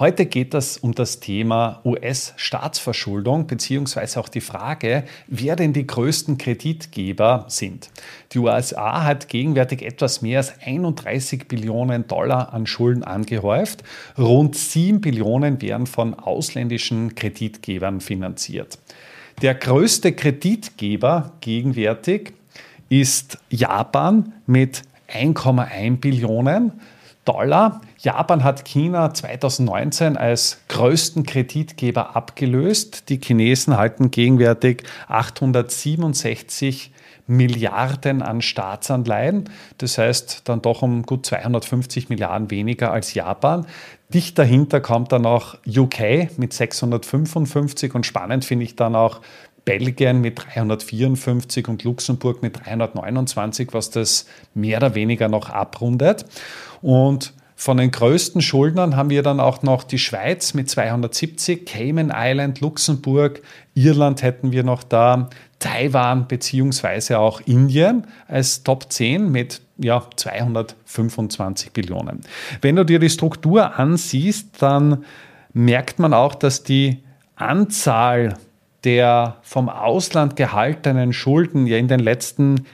Heute geht es um das Thema US-Staatsverschuldung beziehungsweise auch die Frage, wer denn die größten Kreditgeber sind. Die USA hat gegenwärtig etwas mehr als 31 Billionen Dollar an Schulden angehäuft. Rund 7 Billionen werden von ausländischen Kreditgebern finanziert. Der größte Kreditgeber gegenwärtig ist Japan mit 1,1 Billionen. Dollar. Japan hat China 2019 als größten Kreditgeber abgelöst. Die Chinesen halten gegenwärtig 867 Milliarden an Staatsanleihen. Das heißt dann doch um gut 250 Milliarden weniger als Japan. Dicht dahinter kommt dann auch UK mit 655 und spannend finde ich dann auch Belgien mit 354 und Luxemburg mit 329, was das mehr oder weniger noch abrundet. Und von den größten Schuldnern haben wir dann auch noch die Schweiz mit 270, Cayman Island, Luxemburg, Irland hätten wir noch da, Taiwan beziehungsweise auch Indien als Top 10 mit ja, 225 Billionen. Wenn du dir die Struktur ansiehst, dann merkt man auch, dass die Anzahl der vom Ausland gehaltenen Schulden ja in den letzten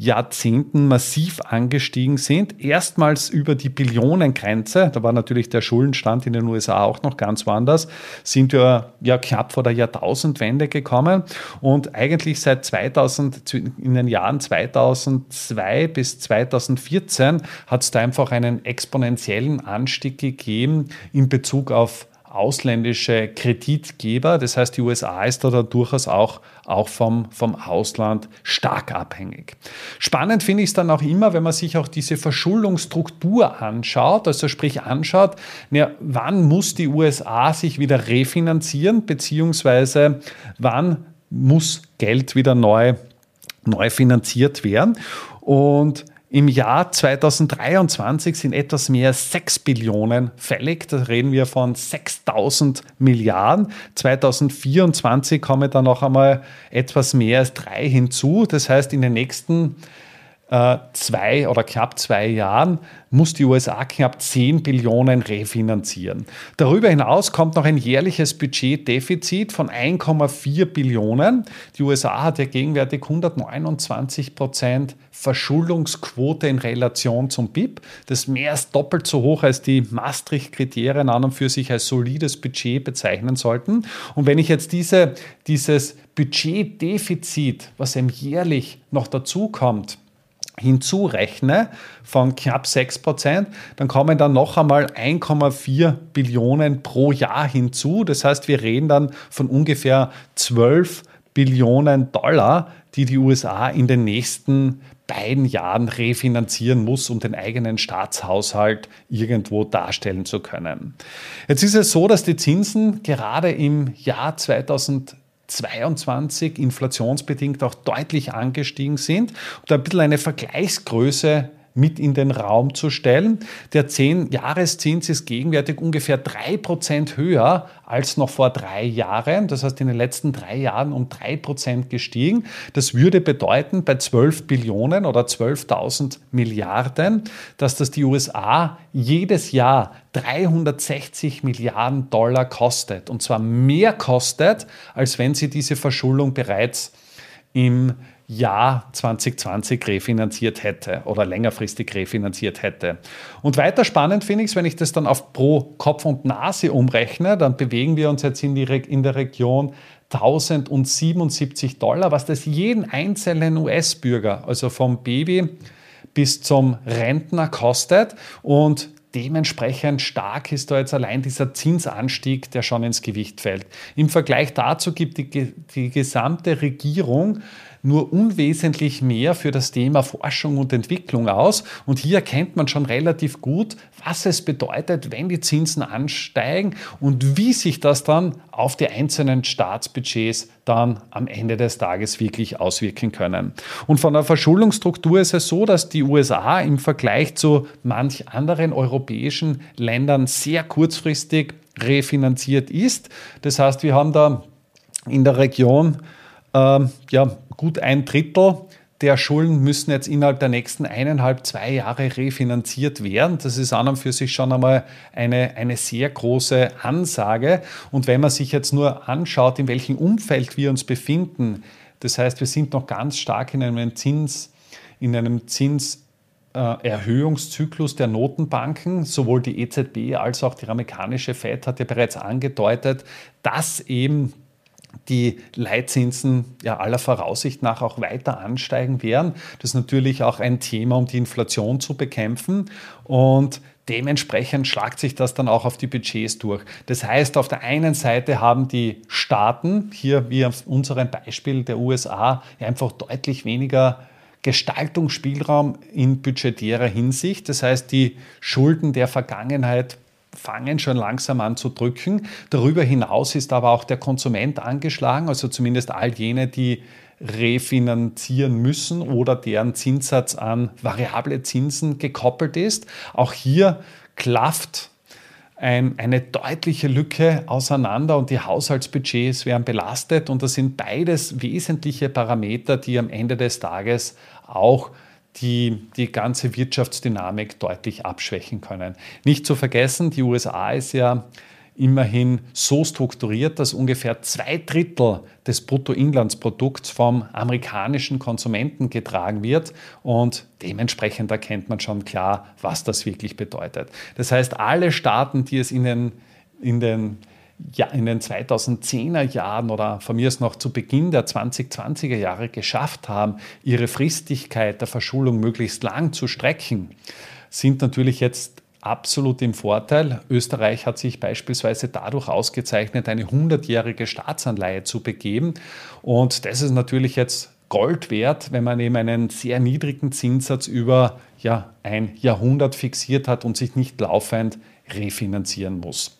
Jahrzehnten massiv angestiegen sind. Erstmals über die Billionengrenze, da war natürlich der Schuldenstand in den USA auch noch ganz woanders, sind wir ja knapp vor der Jahrtausendwende gekommen. Und eigentlich seit 2000, in den Jahren 2002 bis 2014 hat es da einfach einen exponentiellen Anstieg gegeben in Bezug auf ausländische Kreditgeber. Das heißt, die USA ist da durchaus auch, auch vom, vom Ausland stark abhängig. Spannend finde ich es dann auch immer, wenn man sich auch diese Verschuldungsstruktur anschaut, also sprich anschaut, ja, wann muss die USA sich wieder refinanzieren, beziehungsweise wann muss Geld wieder neu, neu finanziert werden. Und im Jahr 2023 sind etwas mehr als 6 Billionen fällig. Da reden wir von 6000 Milliarden. 2024 kommen dann noch einmal etwas mehr als drei hinzu. Das heißt, in den nächsten zwei oder knapp zwei Jahren muss die USA knapp 10 Billionen refinanzieren. Darüber hinaus kommt noch ein jährliches Budgetdefizit von 1,4 Billionen. Die USA hat ja gegenwärtig 129 Prozent Verschuldungsquote in Relation zum BIP. Das ist mehr als doppelt so hoch, als die Maastricht-Kriterien an und für sich als solides Budget bezeichnen sollten. Und wenn ich jetzt diese, dieses Budgetdefizit, was eben jährlich noch dazu kommt, hinzurechne von knapp 6 Prozent, dann kommen dann noch einmal 1,4 Billionen pro Jahr hinzu. Das heißt, wir reden dann von ungefähr 12 Billionen Dollar, die die USA in den nächsten beiden Jahren refinanzieren muss, um den eigenen Staatshaushalt irgendwo darstellen zu können. Jetzt ist es so, dass die Zinsen gerade im Jahr 2020 22 inflationsbedingt auch deutlich angestiegen sind. Und ein bisschen eine Vergleichsgröße mit in den Raum zu stellen. Der 10-Jahreszins ist gegenwärtig ungefähr 3% höher als noch vor drei Jahren. Das heißt, in den letzten drei Jahren um 3% gestiegen. Das würde bedeuten, bei 12 Billionen oder 12.000 Milliarden, dass das die USA jedes Jahr 360 Milliarden Dollar kostet. Und zwar mehr kostet, als wenn sie diese Verschuldung bereits im Jahr 2020 refinanziert hätte oder längerfristig refinanziert hätte. Und weiter spannend finde ich es, wenn ich das dann auf pro Kopf und Nase umrechne, dann bewegen wir uns jetzt in, die, in der Region 1077 Dollar, was das jeden einzelnen US-Bürger, also vom Baby bis zum Rentner kostet. Und dementsprechend stark ist da jetzt allein dieser Zinsanstieg, der schon ins Gewicht fällt. Im Vergleich dazu gibt die, die gesamte Regierung nur unwesentlich mehr für das Thema Forschung und Entwicklung aus. Und hier erkennt man schon relativ gut, was es bedeutet, wenn die Zinsen ansteigen und wie sich das dann auf die einzelnen Staatsbudgets dann am Ende des Tages wirklich auswirken können. Und von der Verschuldungsstruktur ist es so, dass die USA im Vergleich zu manch anderen europäischen Ländern sehr kurzfristig refinanziert ist. Das heißt, wir haben da in der Region äh, ja, gut ein Drittel der Schulden müssen jetzt innerhalb der nächsten eineinhalb, zwei Jahre refinanziert werden. Das ist an und für sich schon einmal eine, eine sehr große Ansage. Und wenn man sich jetzt nur anschaut, in welchem Umfeld wir uns befinden, das heißt, wir sind noch ganz stark in einem Zins, in einem Zins Erhöhungszyklus der Notenbanken. Sowohl die EZB als auch die amerikanische Fed hat ja bereits angedeutet, dass eben die Leitzinsen ja aller Voraussicht nach auch weiter ansteigen werden. Das ist natürlich auch ein Thema, um die Inflation zu bekämpfen. Und dementsprechend schlagt sich das dann auch auf die Budgets durch. Das heißt, auf der einen Seite haben die Staaten, hier wie auf unserem Beispiel der USA, einfach deutlich weniger Gestaltungsspielraum in budgetärer Hinsicht. Das heißt, die Schulden der Vergangenheit fangen schon langsam an zu drücken. Darüber hinaus ist aber auch der Konsument angeschlagen, also zumindest all jene, die refinanzieren müssen oder deren Zinssatz an variable Zinsen gekoppelt ist. Auch hier klafft ein, eine deutliche Lücke auseinander und die Haushaltsbudgets werden belastet. Und das sind beides wesentliche Parameter, die am Ende des Tages auch die die ganze Wirtschaftsdynamik deutlich abschwächen können. Nicht zu vergessen, die USA ist ja immerhin so strukturiert, dass ungefähr zwei Drittel des Bruttoinlandsprodukts vom amerikanischen Konsumenten getragen wird und dementsprechend erkennt man schon klar, was das wirklich bedeutet. Das heißt, alle Staaten, die es in den, in den ja, in den 2010er Jahren oder von mir aus noch zu Beginn der 2020er Jahre geschafft haben, ihre Fristigkeit der Verschuldung möglichst lang zu strecken, sind natürlich jetzt absolut im Vorteil. Österreich hat sich beispielsweise dadurch ausgezeichnet, eine 100-jährige Staatsanleihe zu begeben. Und das ist natürlich jetzt Gold wert, wenn man eben einen sehr niedrigen Zinssatz über ja, ein Jahrhundert fixiert hat und sich nicht laufend refinanzieren muss.